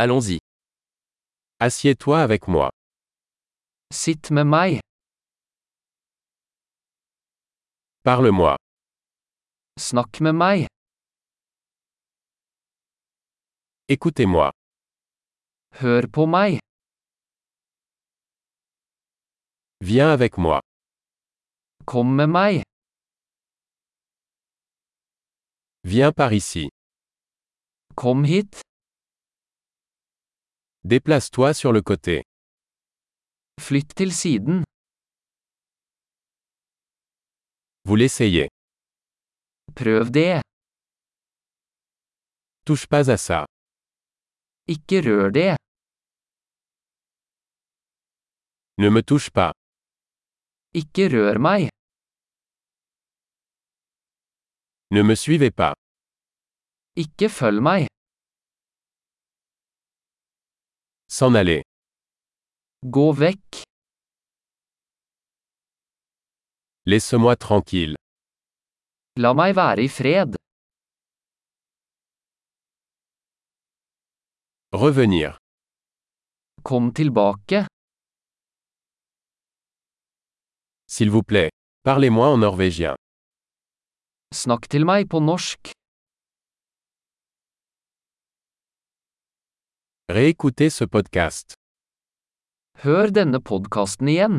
Allons-y. Assieds-toi avec moi. Sitt med meg. Parle-moi. Snakk med meg. Écoutez-moi. Hør på meg. Viens avec moi. Kom med meg. Viens par ici. Kom hit. Déplace-toi sur le côté. Flytt til siden. Vous l'essayez. Prøv det. Touche pas à ça. Ikke rør det. Ne me touche pas. Ikke rør meg. Ne me suivez pas. Ikke følg meg. S'en aller. Gå vekk. Laisse-moi tranquille. La meg være i fred. Revenir. Kom tilbake. S'il vous plaît. Parlez-moi en norvégien. Snakk til meg på norsk. Réécoutez ce podcast. Hør denne podkasten igjen.